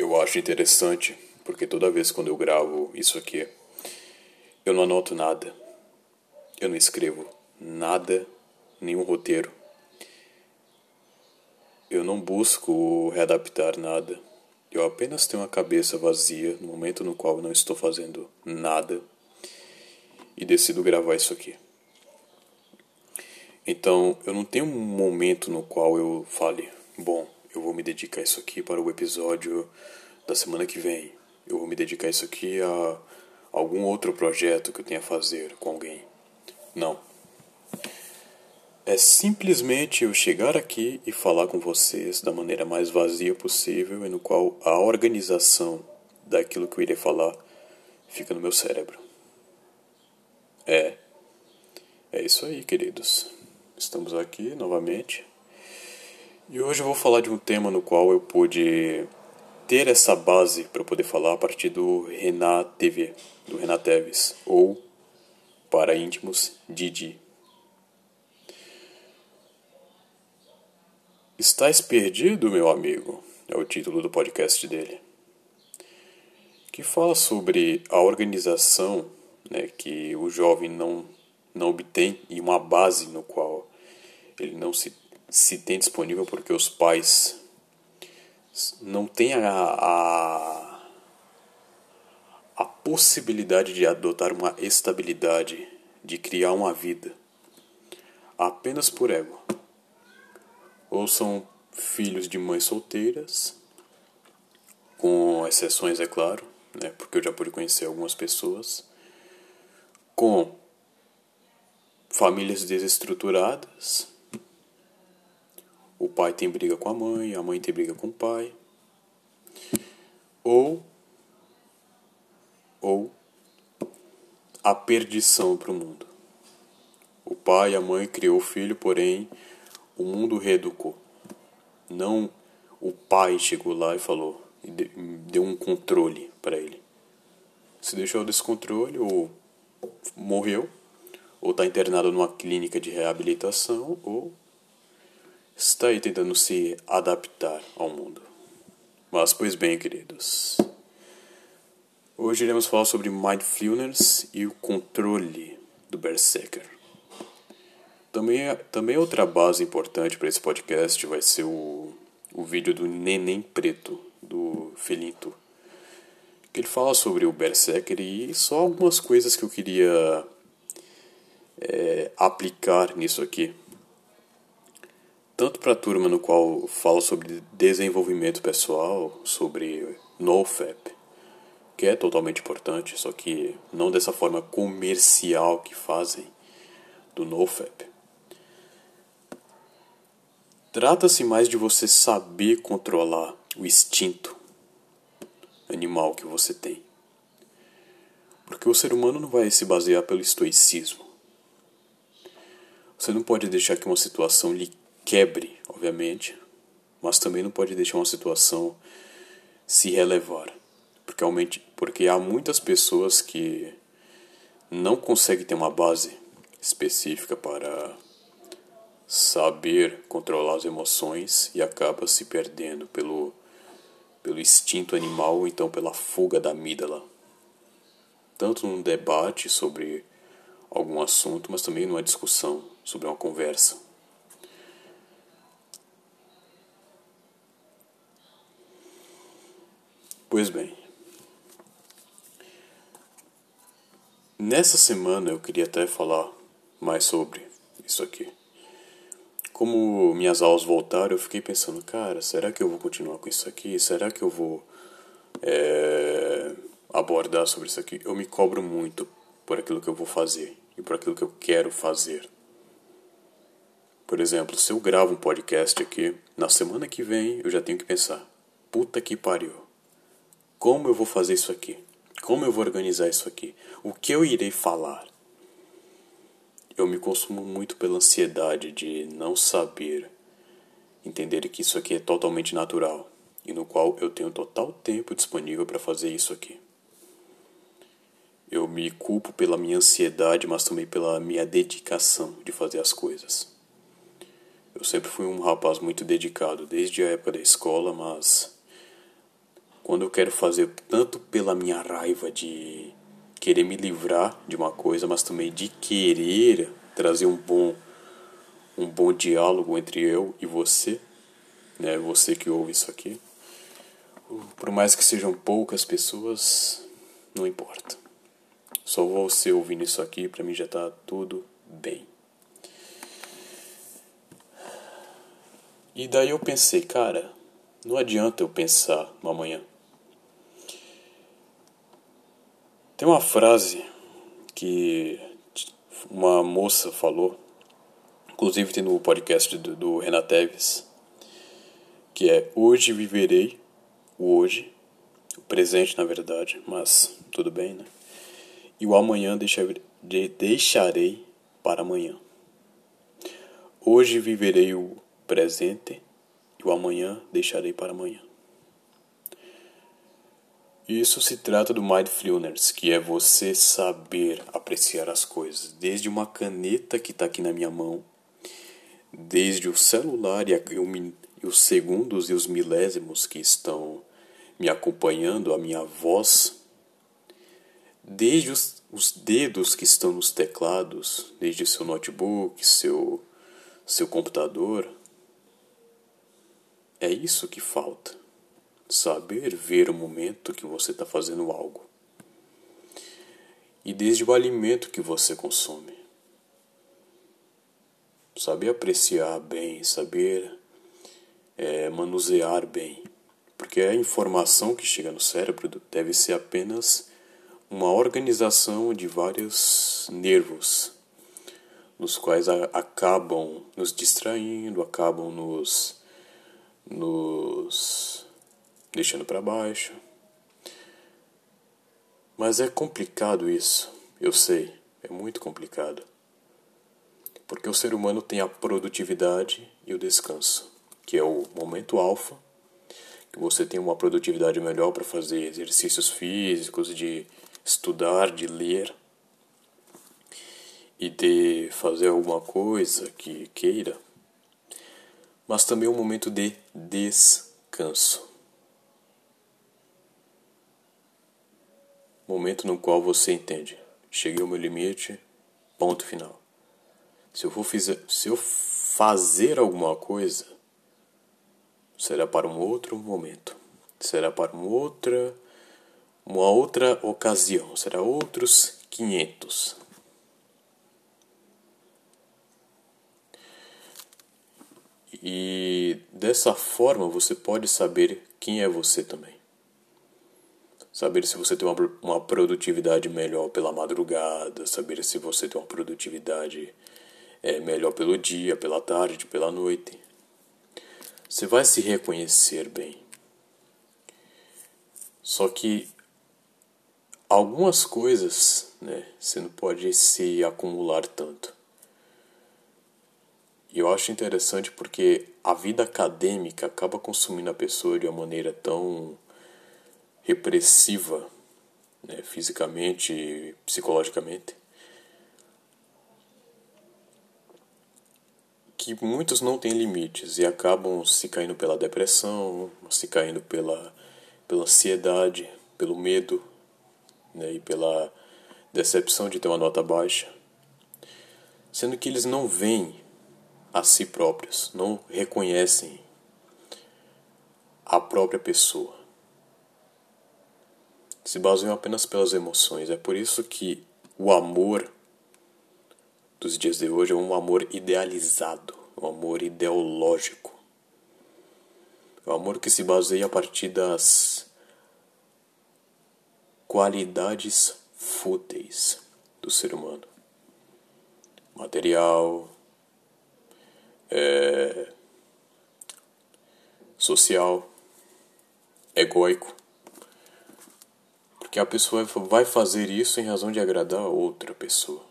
Eu acho interessante porque toda vez quando eu gravo isso aqui, eu não anoto nada. Eu não escrevo nada, nenhum roteiro. Eu não busco readaptar nada. Eu apenas tenho a cabeça vazia no momento no qual não estou fazendo nada e decido gravar isso aqui. Então, eu não tenho um momento no qual eu fale, bom, eu vou me dedicar isso aqui para o episódio da semana que vem. Eu vou me dedicar isso aqui a algum outro projeto que eu tenha a fazer com alguém. Não. É simplesmente eu chegar aqui e falar com vocês da maneira mais vazia possível e no qual a organização daquilo que eu irei falar fica no meu cérebro. É. É isso aí, queridos. Estamos aqui novamente. E hoje eu vou falar de um tema no qual eu pude ter essa base para poder falar a partir do Renat TV, do Renat Teves, ou para íntimos, Didi. Estás perdido, meu amigo? É o título do podcast dele. Que fala sobre a organização né, que o jovem não, não obtém e uma base no qual ele não se, se tem disponível porque os pais não têm a, a, a possibilidade de adotar uma estabilidade, de criar uma vida, apenas por ego. Ou são filhos de mães solteiras, com exceções, é claro, né, porque eu já pude conhecer algumas pessoas, com famílias desestruturadas, o pai tem briga com a mãe, a mãe tem briga com o pai. Ou ou a perdição para o mundo. O pai e a mãe criou o filho, porém o mundo reeducou. Não o pai chegou lá e falou, e deu um controle para ele. Se deixou desse controle, ou morreu, ou está internado numa clínica de reabilitação, ou está aí tentando se adaptar ao mundo. Mas, pois bem, queridos. Hoje iremos falar sobre Mindfulness e o controle do Berserker. Também, também outra base importante para esse podcast vai ser o, o vídeo do Neném Preto, do Felinto. Que ele fala sobre o Berserker e só algumas coisas que eu queria é, aplicar nisso aqui tanto para a turma no qual falo sobre desenvolvimento pessoal, sobre NoFap, que é totalmente importante, só que não dessa forma comercial que fazem do NoFap. Trata-se mais de você saber controlar o instinto animal que você tem. Porque o ser humano não vai se basear pelo estoicismo. Você não pode deixar que uma situação lhe quebre, obviamente, mas também não pode deixar uma situação se relevar, porque, porque há muitas pessoas que não conseguem ter uma base específica para saber controlar as emoções e acaba se perdendo pelo, pelo instinto animal ou então pela fuga da amígdala. Tanto num debate sobre algum assunto, mas também numa discussão sobre uma conversa. Pois bem, nessa semana eu queria até falar mais sobre isso aqui. Como minhas aulas voltaram, eu fiquei pensando, cara, será que eu vou continuar com isso aqui? Será que eu vou é, abordar sobre isso aqui? Eu me cobro muito por aquilo que eu vou fazer e por aquilo que eu quero fazer. Por exemplo, se eu gravo um podcast aqui, na semana que vem eu já tenho que pensar: puta que pariu como eu vou fazer isso aqui? Como eu vou organizar isso aqui? O que eu irei falar? Eu me consumo muito pela ansiedade de não saber entender que isso aqui é totalmente natural e no qual eu tenho total tempo disponível para fazer isso aqui. Eu me culpo pela minha ansiedade, mas também pela minha dedicação de fazer as coisas. Eu sempre fui um rapaz muito dedicado, desde a época da escola, mas quando eu quero fazer tanto pela minha raiva de querer me livrar de uma coisa, mas também de querer trazer um bom um bom diálogo entre eu e você, né? Você que ouve isso aqui. Por mais que sejam poucas pessoas, não importa. Só você ouvindo isso aqui, para mim já tá tudo bem. E daí eu pensei, cara, não adianta eu pensar amanhã. Tem uma frase que uma moça falou, inclusive tem no podcast do, do Renan Teves, que é hoje viverei o hoje, o presente na verdade, mas tudo bem, né? E o amanhã deixarei para amanhã. Hoje viverei o presente e o amanhã deixarei para amanhã. Isso se trata do Mindfulness, que é você saber apreciar as coisas, desde uma caneta que está aqui na minha mão, desde o celular e, os segundos e os milésimos que estão me acompanhando, a minha voz, desde os, os dedos que estão nos teclados, desde seu notebook, seu, seu computador. É isso que falta saber ver o momento que você está fazendo algo. E desde o alimento que você consome. Saber apreciar bem, saber é, manusear bem. Porque a informação que chega no cérebro deve ser apenas uma organização de vários nervos, nos quais a, acabam nos distraindo, acabam nos, nos deixando para baixo. Mas é complicado isso, eu sei, é muito complicado. Porque o ser humano tem a produtividade e o descanso, que é o momento alfa, que você tem uma produtividade melhor para fazer exercícios físicos, de estudar, de ler e de fazer alguma coisa que queira, mas também um momento de descanso. Momento no qual você entende. Cheguei ao meu limite, ponto final. Se eu for fizer, se eu fazer alguma coisa, será para um outro momento. Será para uma outra uma outra ocasião, será outros 500. E dessa forma você pode saber quem é você também saber se você tem uma, uma produtividade melhor pela madrugada, saber se você tem uma produtividade é, melhor pelo dia, pela tarde, pela noite. Você vai se reconhecer bem. Só que algumas coisas né, você não pode se acumular tanto. E eu acho interessante porque a vida acadêmica acaba consumindo a pessoa de uma maneira tão repressiva, né, fisicamente e psicologicamente, que muitos não têm limites e acabam se caindo pela depressão, se caindo pela, pela ansiedade, pelo medo né, e pela decepção de ter uma nota baixa, sendo que eles não veem a si próprios, não reconhecem a própria pessoa se baseiam apenas pelas emoções. É por isso que o amor dos dias de hoje é um amor idealizado, um amor ideológico. É um amor que se baseia a partir das qualidades fúteis do ser humano. Material, é, social, egóico. Porque a pessoa vai fazer isso em razão de agradar a outra pessoa.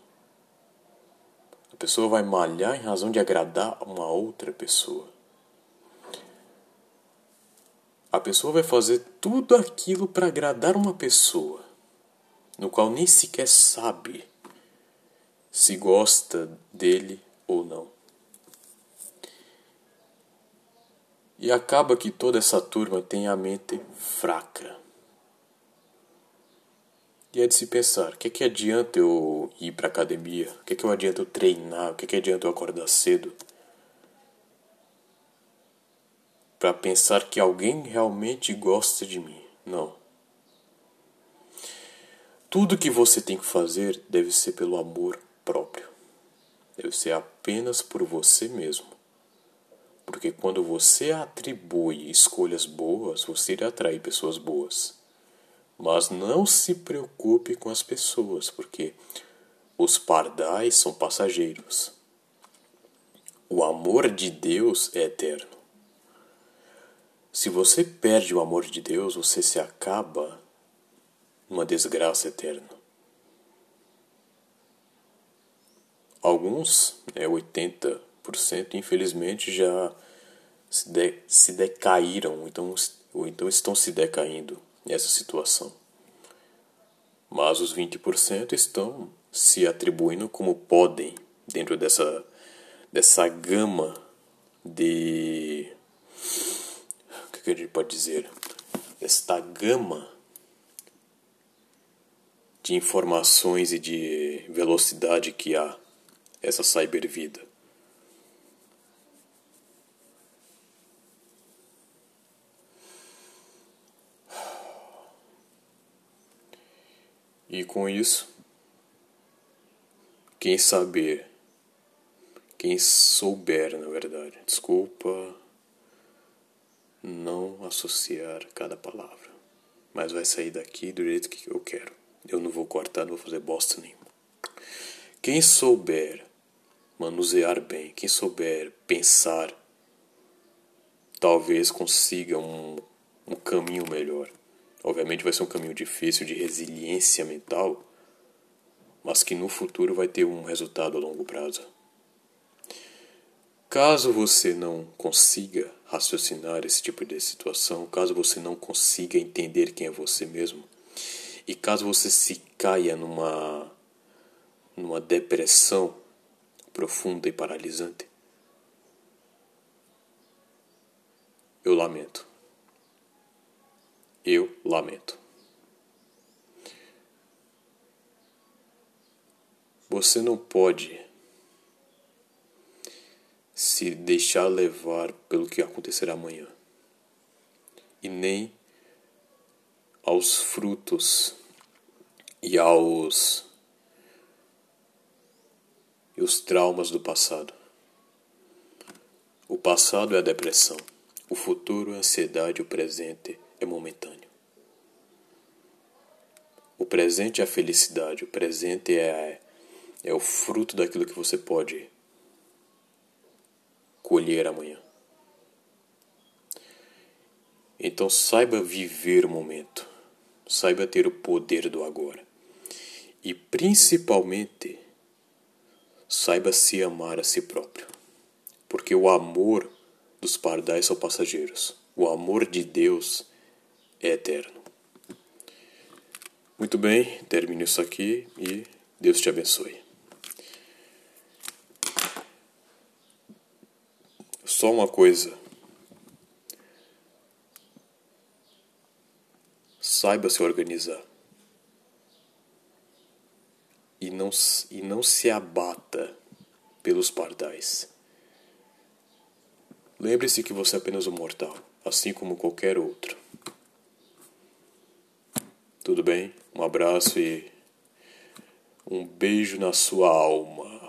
A pessoa vai malhar em razão de agradar uma outra pessoa. A pessoa vai fazer tudo aquilo para agradar uma pessoa, no qual nem sequer sabe se gosta dele ou não. E acaba que toda essa turma tem a mente fraca. E é de se pensar, o que, que adianta eu ir para academia? O que, que adianta eu treinar? O que, que adianta eu acordar cedo? Para pensar que alguém realmente gosta de mim. Não. Tudo que você tem que fazer deve ser pelo amor próprio. Deve ser apenas por você mesmo. Porque quando você atribui escolhas boas, você irá atrair pessoas boas. Mas não se preocupe com as pessoas, porque os pardais são passageiros. O amor de Deus é eterno. Se você perde o amor de Deus, você se acaba numa desgraça eterna. Alguns, é 80%, infelizmente já se, de, se decaíram, então, ou então estão se decaindo essa situação. Mas os 20% estão se atribuindo como podem dentro dessa, dessa gama de. O que a gente pode dizer? Esta gama de informações e de velocidade que há essa cybervida. E com isso, quem saber, quem souber, na verdade, desculpa não associar cada palavra, mas vai sair daqui do jeito que eu quero. Eu não vou cortar, não vou fazer bosta nenhuma. Quem souber manusear bem, quem souber pensar, talvez consiga um, um caminho melhor. Obviamente vai ser um caminho difícil de resiliência mental, mas que no futuro vai ter um resultado a longo prazo. Caso você não consiga raciocinar esse tipo de situação, caso você não consiga entender quem é você mesmo, e caso você se caia numa numa depressão profunda e paralisante, eu lamento. Eu lamento. Você não pode se deixar levar pelo que acontecerá amanhã e nem aos frutos e aos e os traumas do passado. O passado é a depressão, o futuro é a ansiedade, o presente é momentâneo. O presente é a felicidade, o presente é, é o fruto daquilo que você pode colher amanhã. Então saiba viver o momento, saiba ter o poder do agora e principalmente saiba se amar a si próprio, porque o amor dos pardais são passageiros, o amor de Deus é eterno. Muito bem, termino isso aqui e Deus te abençoe. Só uma coisa. Saiba se organizar. E não, e não se abata pelos pardais. Lembre-se que você é apenas um mortal, assim como qualquer outro. Tudo bem? Um abraço e um beijo na sua alma.